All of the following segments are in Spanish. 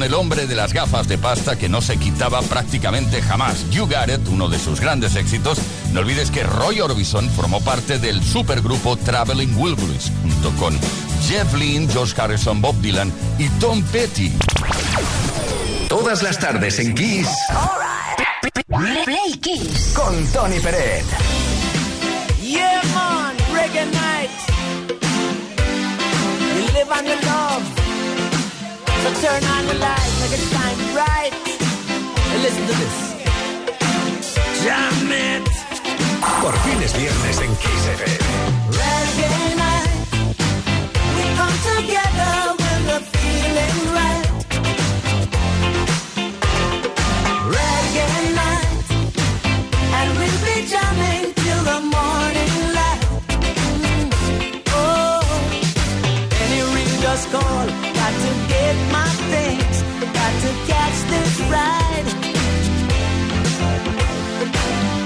El hombre de las gafas de pasta que no se quitaba prácticamente jamás. You Got It, uno de sus grandes éxitos. No olvides que Roy Orbison formó parte del supergrupo Traveling Wilburys, junto con Jeff Lynne, George Harrison, Bob Dylan y Tom Petty. Todas las tardes en Kiss. Play Kiss. Con Tony Peret. Yeah, man, reggae night. You live on your love. So turn on the light, make it shine bright. And listen to this. Jam it. Por fin es viernes en Kiss FM. Reggae night. We come together with a feeling right. Reggae night. And we'll be jamming till the morning light. Mm. Oh, any ring call. To get my things, got to catch this ride.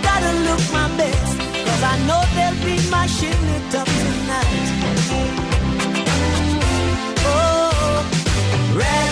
Gotta look my I know they'll be my tonight. Oh, red.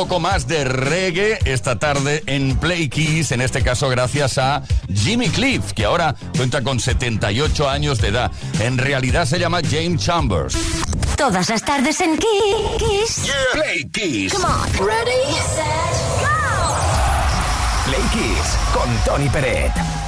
Poco más de reggae esta tarde en Play Keys, en este caso gracias a Jimmy Cliff, que ahora cuenta con 78 años de edad. En realidad se llama James Chambers. Todas las tardes en Kiss. Play Keys. Come on. Ready, set, go. Play Kiss con Tony Peret.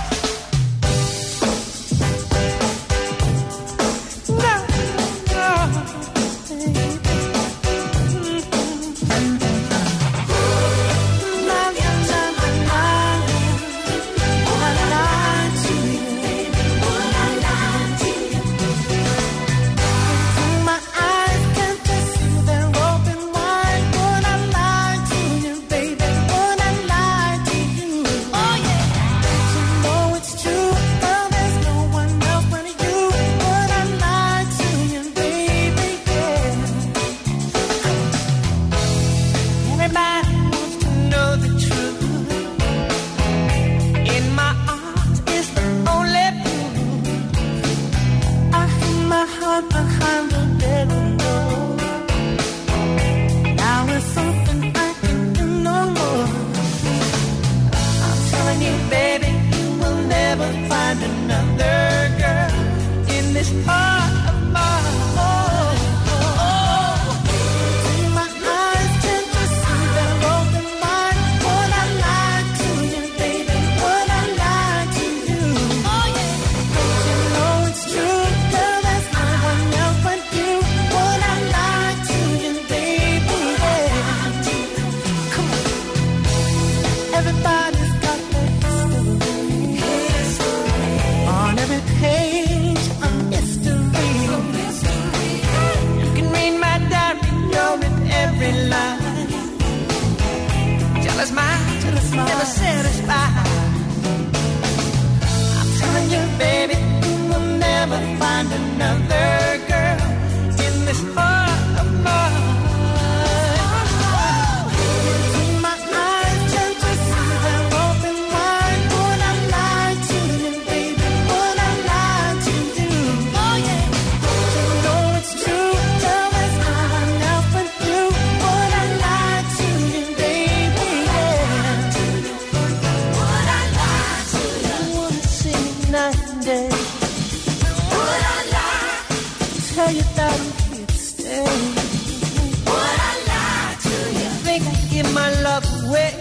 I?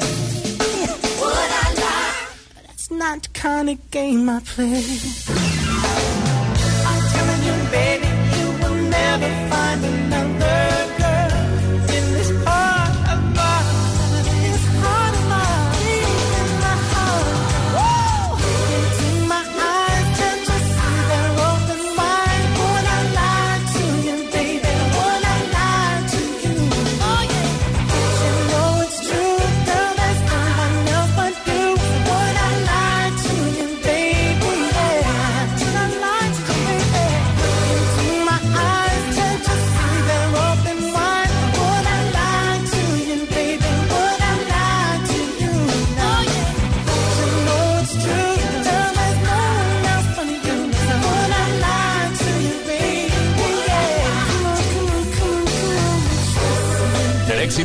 But that's not the kind of game I play.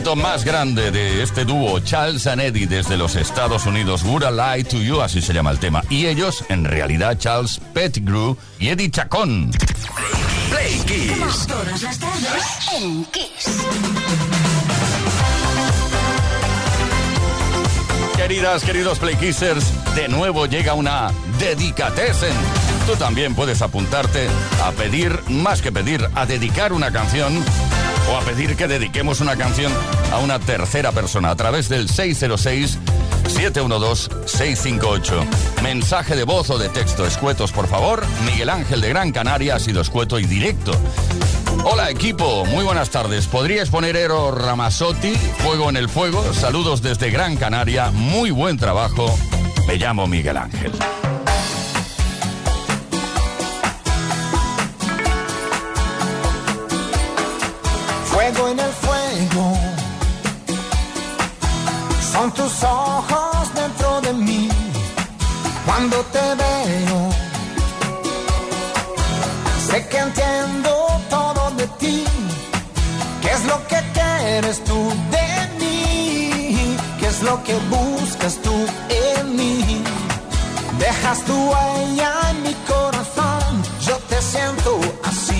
Éxito más grande de este dúo, Charles and Eddie, desde los Estados Unidos, Would I Lie to You, así se llama el tema. Y ellos, en realidad, Charles Pettigrew y Eddie Chacón. Play Kiss. Todas las tardes en Kiss. Queridas, queridos Playkissers, de nuevo llega una Dedicatesen. Tú también puedes apuntarte a pedir, más que pedir, a dedicar una canción o a pedir que dediquemos una canción a una tercera persona a través del 606-712-658. Mensaje de voz o de texto escuetos, por favor. Miguel Ángel de Gran Canaria ha sido escueto y directo. Hola equipo, muy buenas tardes. ¿Podrías poner Ero Ramazzotti, Fuego en el Fuego? Saludos desde Gran Canaria, muy buen trabajo. Me llamo Miguel Ángel. Fuego en el fuego. Son tus ojos dentro de mí. Cuando te veo, sé que entiendo todo de ti. ¿Qué es lo que quieres tú de mí? ¿Qué es lo que buscas tú en mí? Dejas tu huella en mi corazón. Yo te siento así.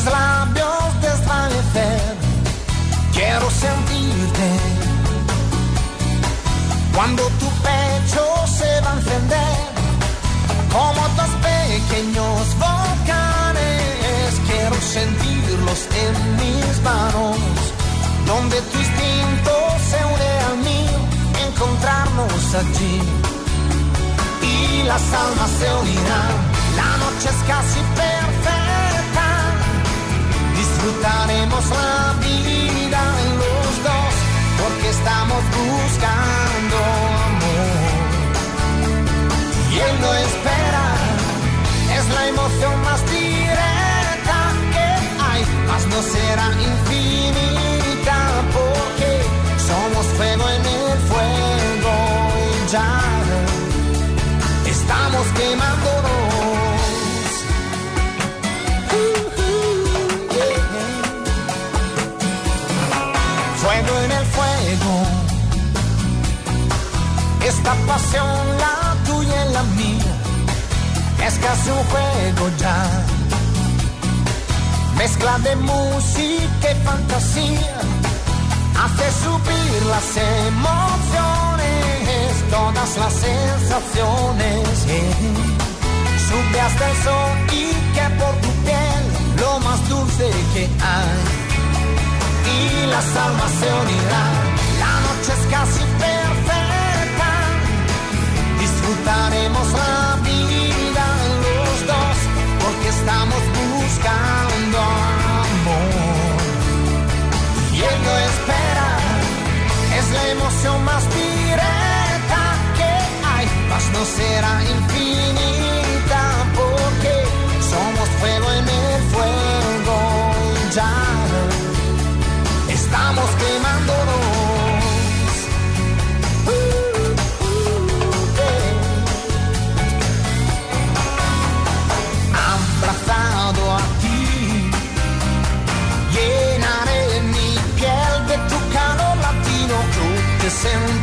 Tus labios desvanecer. Quiero sentirte cuando tu pecho se va a encender como dos pequeños volcanes. Quiero sentirlos en mis manos, donde tu instinto se une al mío, encontrarnos allí y las almas se unirán. La noche es casi perfecta, disfrutaremos la vida los dos, porque estamos buscando amor. Y él no espera, es la emoción más directa que hay, mas no será infinita, la tuya y la mía, es casi un juego ya. Mezcla de música y fantasía, hace subir las emociones, todas las sensaciones. Sube hasta el sol y que por tu piel lo más dulce que hay. Y las almas unirán, la noche es casi perfecta. Disfrutaremos la vida los dos, porque estamos buscando amor. Y él no espera, es la emoción más directa que hay, mas no será infinita porque somos fuego en el fuego ya estamos quemándonos. Yo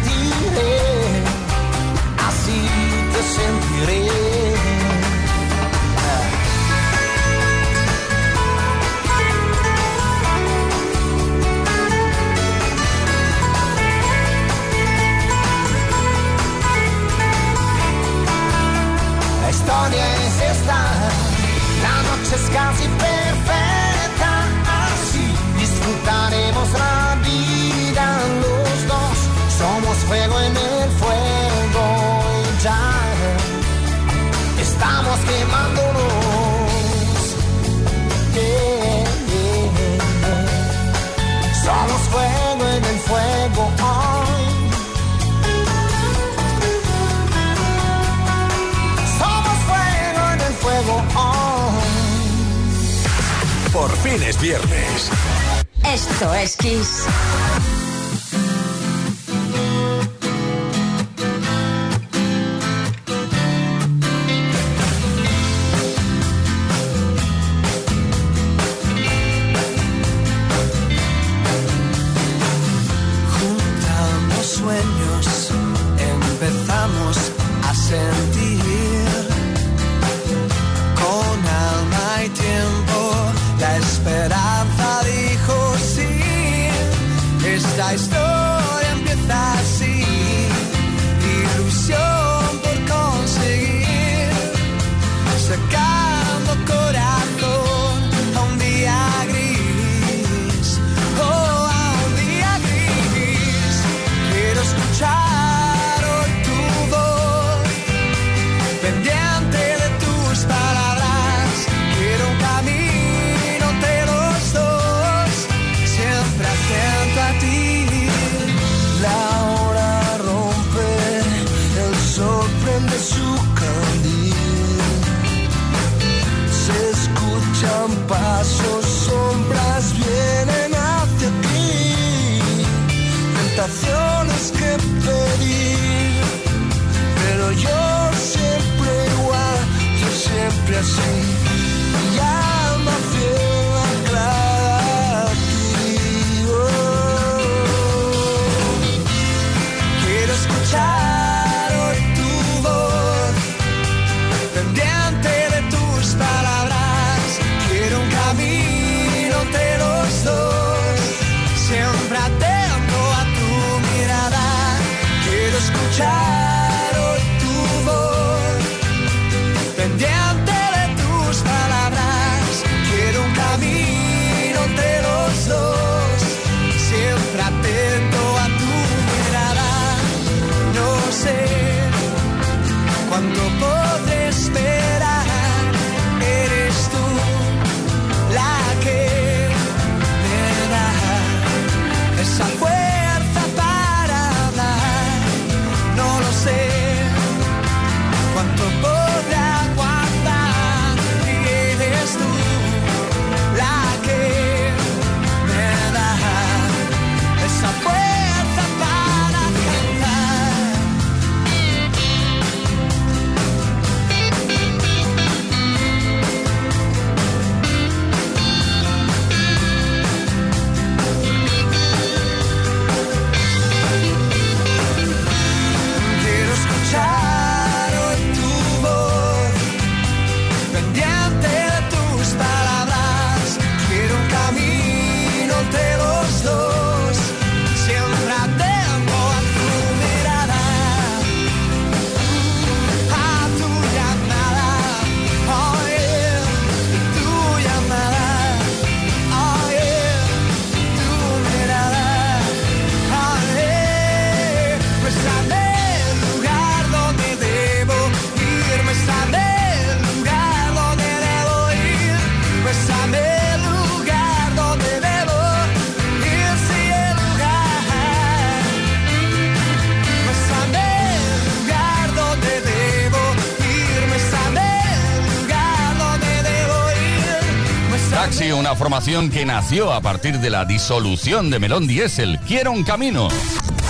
que nació a partir de la disolución de Melón Diesel. Quiero un camino.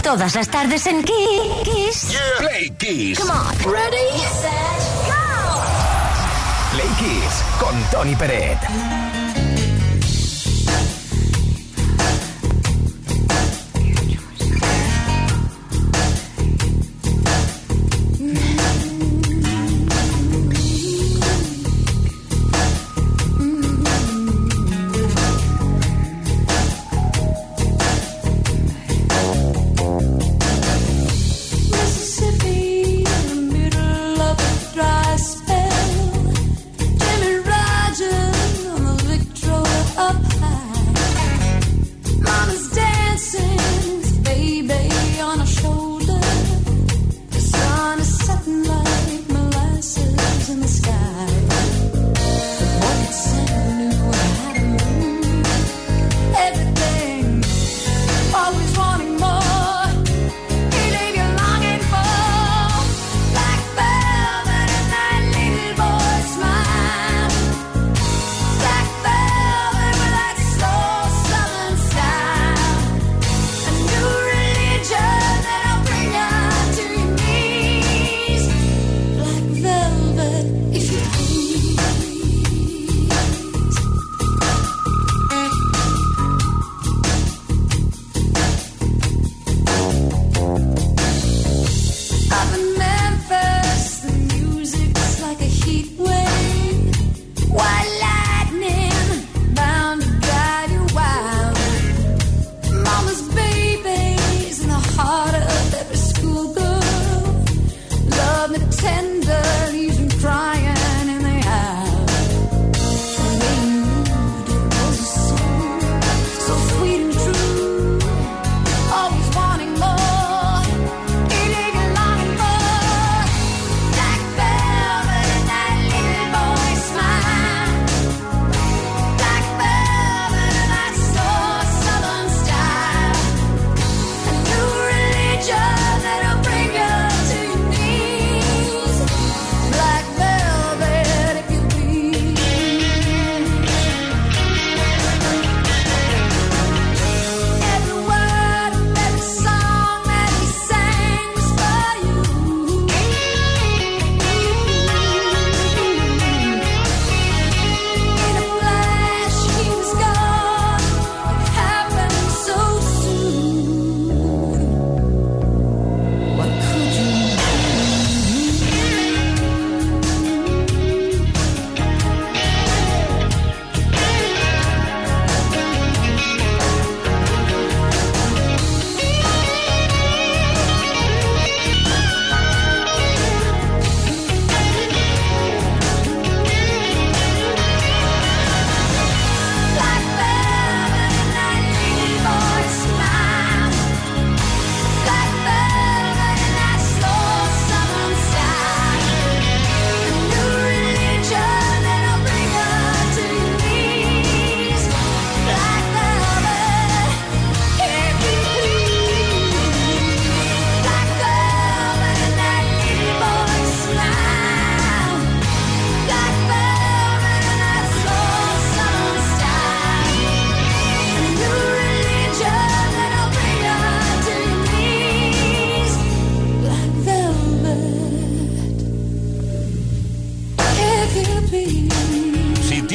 Todas las tardes en Kiss. Play Kiss. Come on. Ready, set, go. Play Kiss con Tony Peret.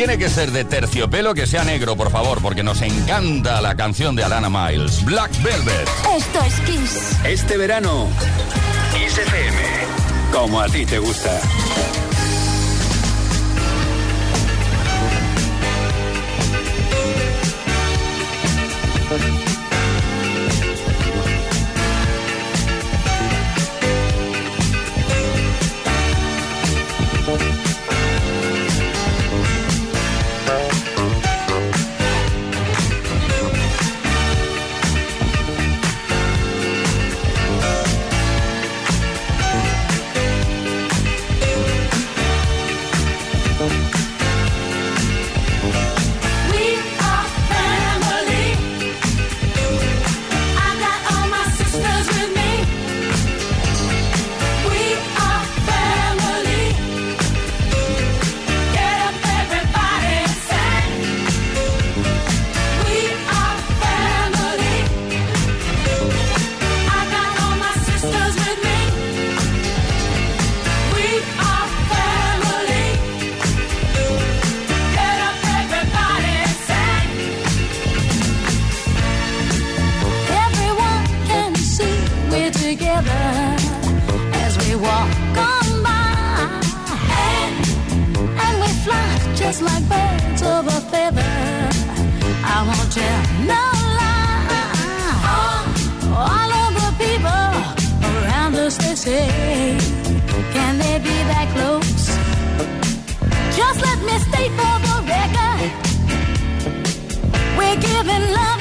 Tiene que ser de terciopelo que sea negro, por favor, porque nos encanta la canción de Alana Miles, Black Velvet. Esto es Kiss. Este verano, Kiss FM, como a ti te gusta. Mistake for the record. We're giving love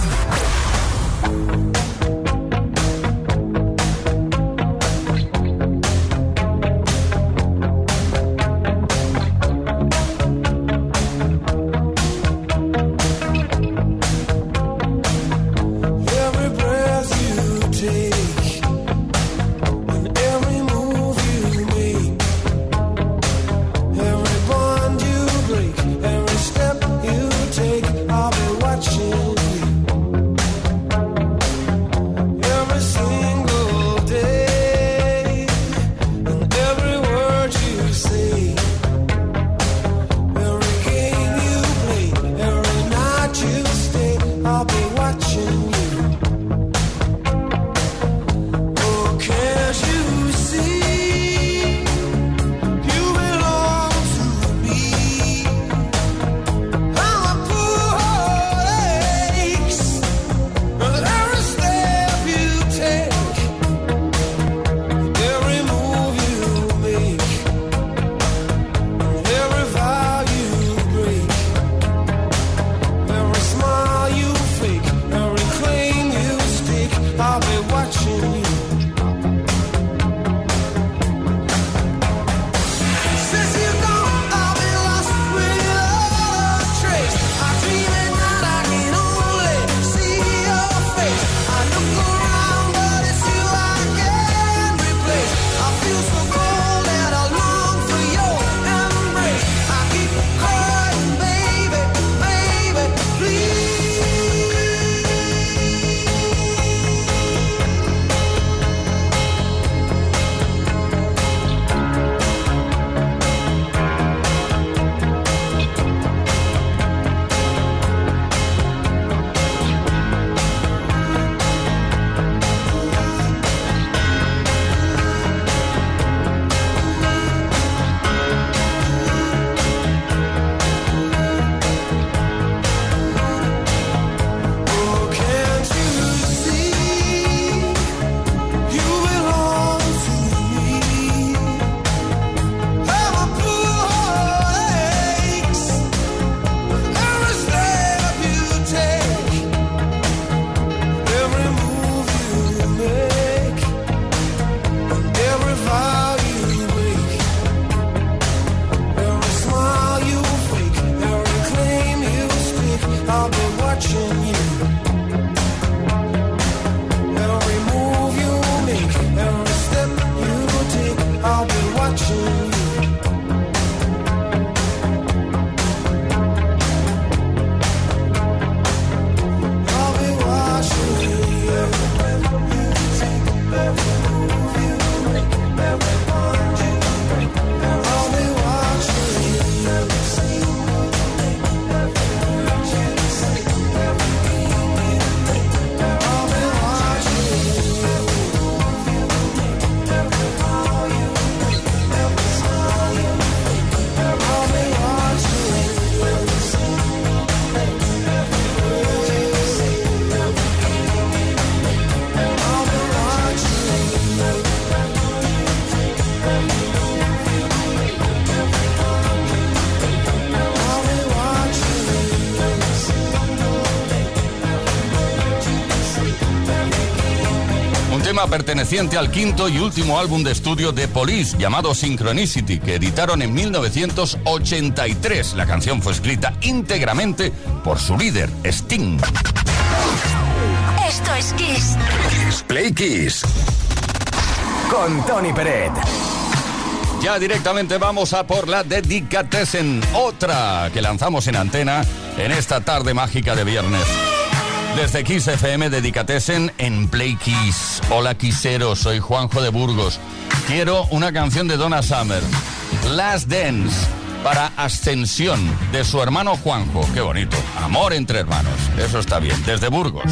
Perteneciente al quinto y último álbum de estudio de Police llamado Synchronicity, que editaron en 1983. La canción fue escrita íntegramente por su líder, Sting. Esto es Kiss. Play Kiss. Con Tony Peret. Ya directamente vamos a por la Dedicatesen, otra que lanzamos en antena en esta tarde mágica de viernes. Desde Kiss FM, dedicatesen en Play Kiss. Hola Quisero, soy Juanjo de Burgos. Quiero una canción de Donna Summer, Last Dance, para Ascensión, de su hermano Juanjo. Qué bonito. Amor entre hermanos. Eso está bien. Desde Burgos.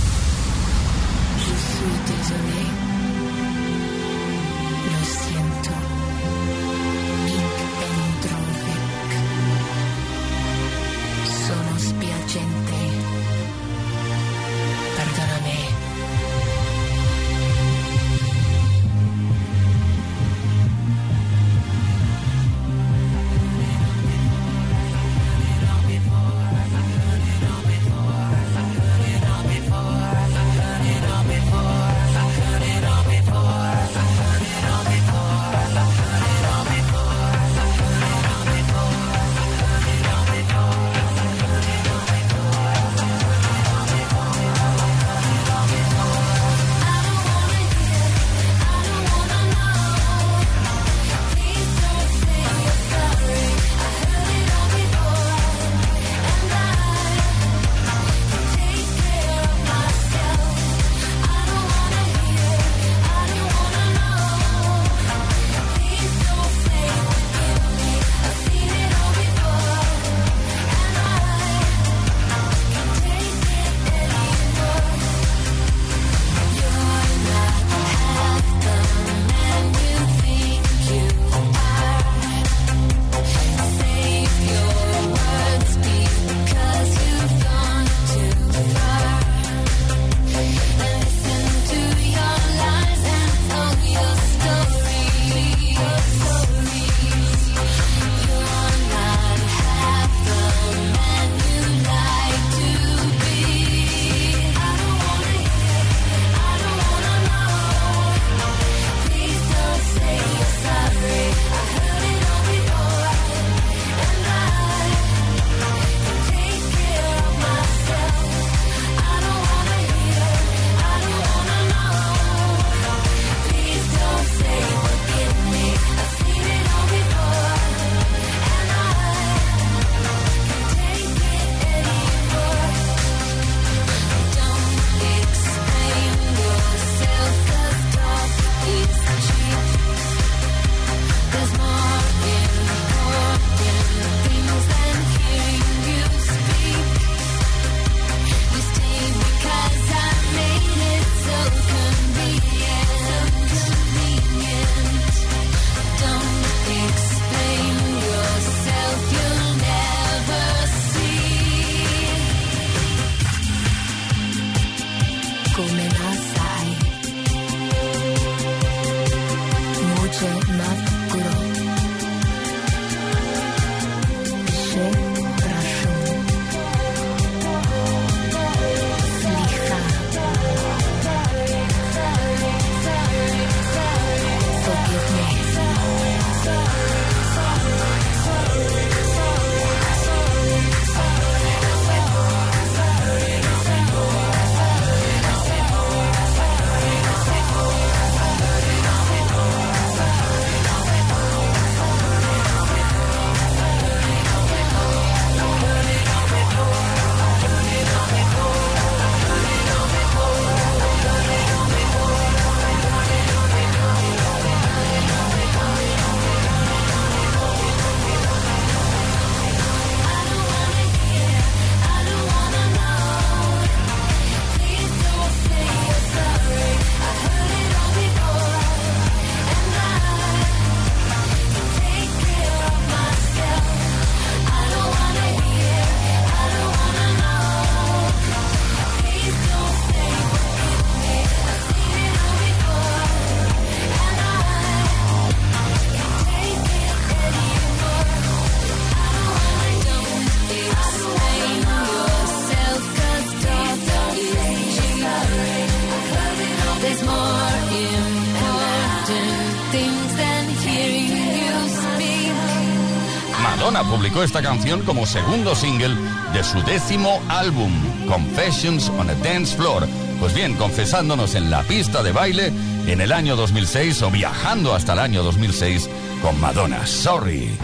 Esta canción como segundo single de su décimo álbum, Confessions on a Dance Floor. Pues bien, confesándonos en la pista de baile en el año 2006 o viajando hasta el año 2006 con Madonna. Sorry.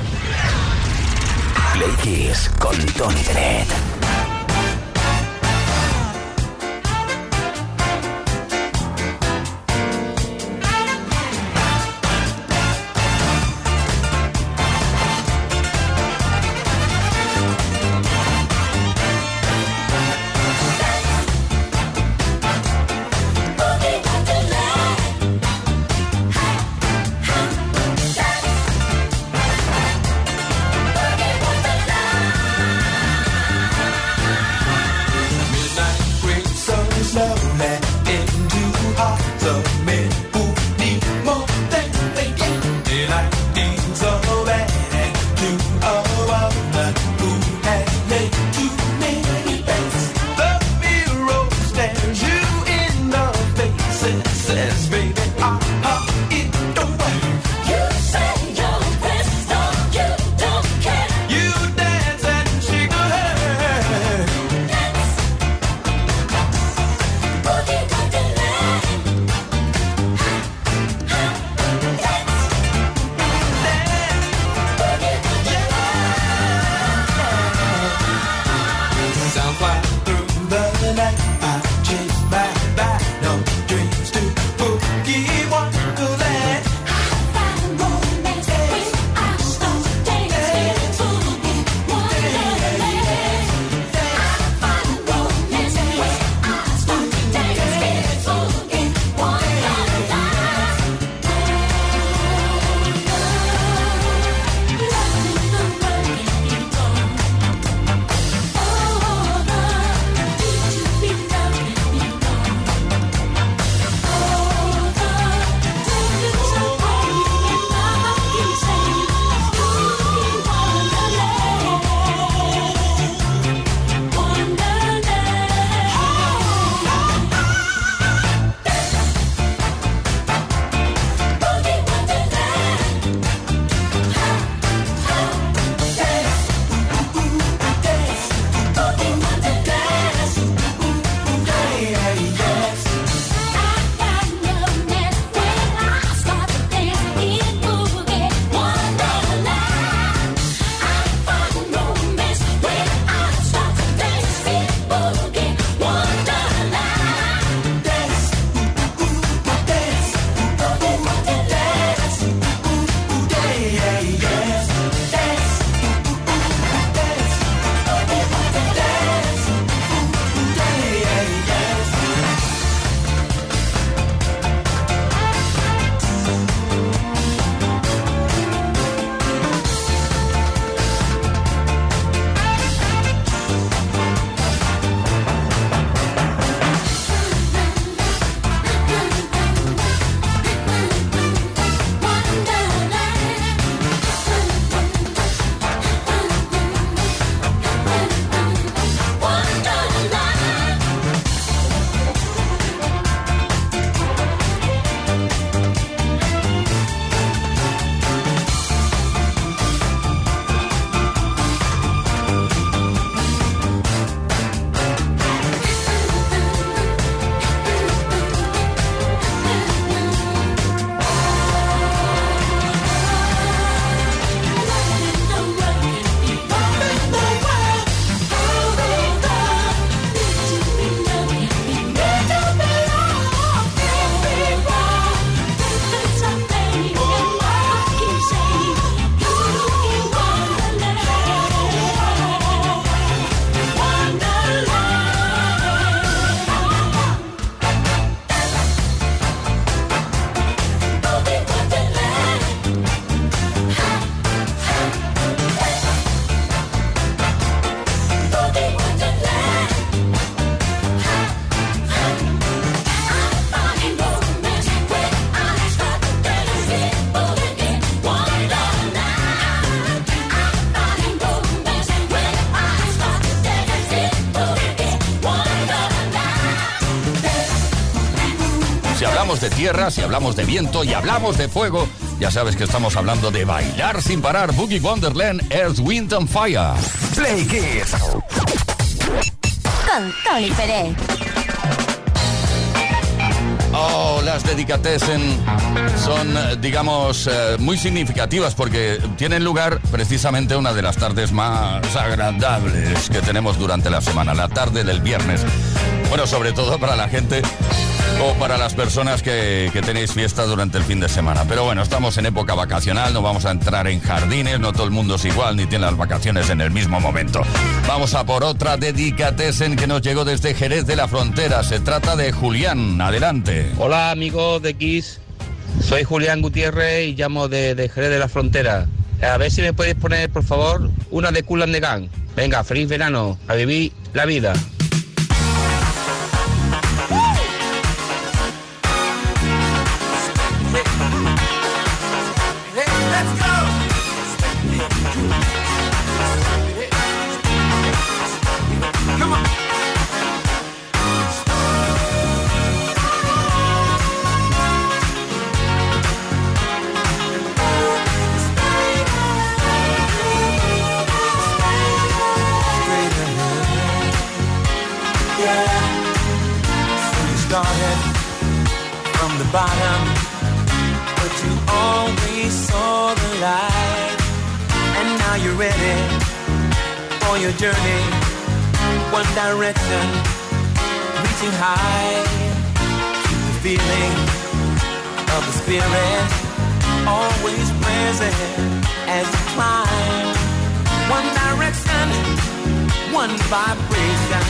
Con Tony tierra, si hablamos de viento y hablamos de fuego, ya sabes que estamos hablando de bailar sin parar. Boogie Wonderland, Earth, Wind and Fire. Play Kiss. Con Tony Pérez. Oh, las dedicatesen son, eh, digamos, eh, muy significativas porque tienen lugar precisamente una de las tardes más agradables que tenemos durante la semana, la tarde del viernes. Bueno, sobre todo para la gente o para las personas que, tenéis fiesta durante el fin de semana. Pero bueno, estamos en época vacacional, no vamos a entrar en jardines, no todo el mundo es igual ni tiene las vacaciones en el mismo momento. Vamos a por otra dedicatesen que nos llegó desde Jerez de la Frontera. Se trata de Julián. Adelante. Hola amigos de Kiss, soy Julián Gutiérrez y llamo de, de Jerez de la Frontera. A ver si me podéis poner, por favor, una de Cool and the Gang. Venga, feliz verano, a vivir la vida. Direction, reaching high. Keep the feeling of the spirit always present as you climb. One direction, one vibration.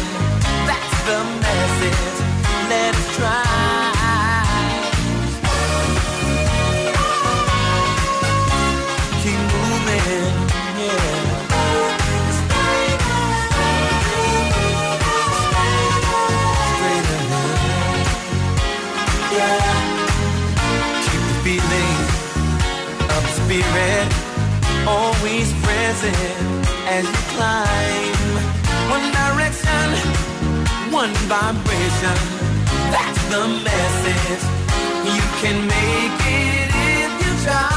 That's the message present as you climb. One direction, one vibration. That's the message. You can make it if you try.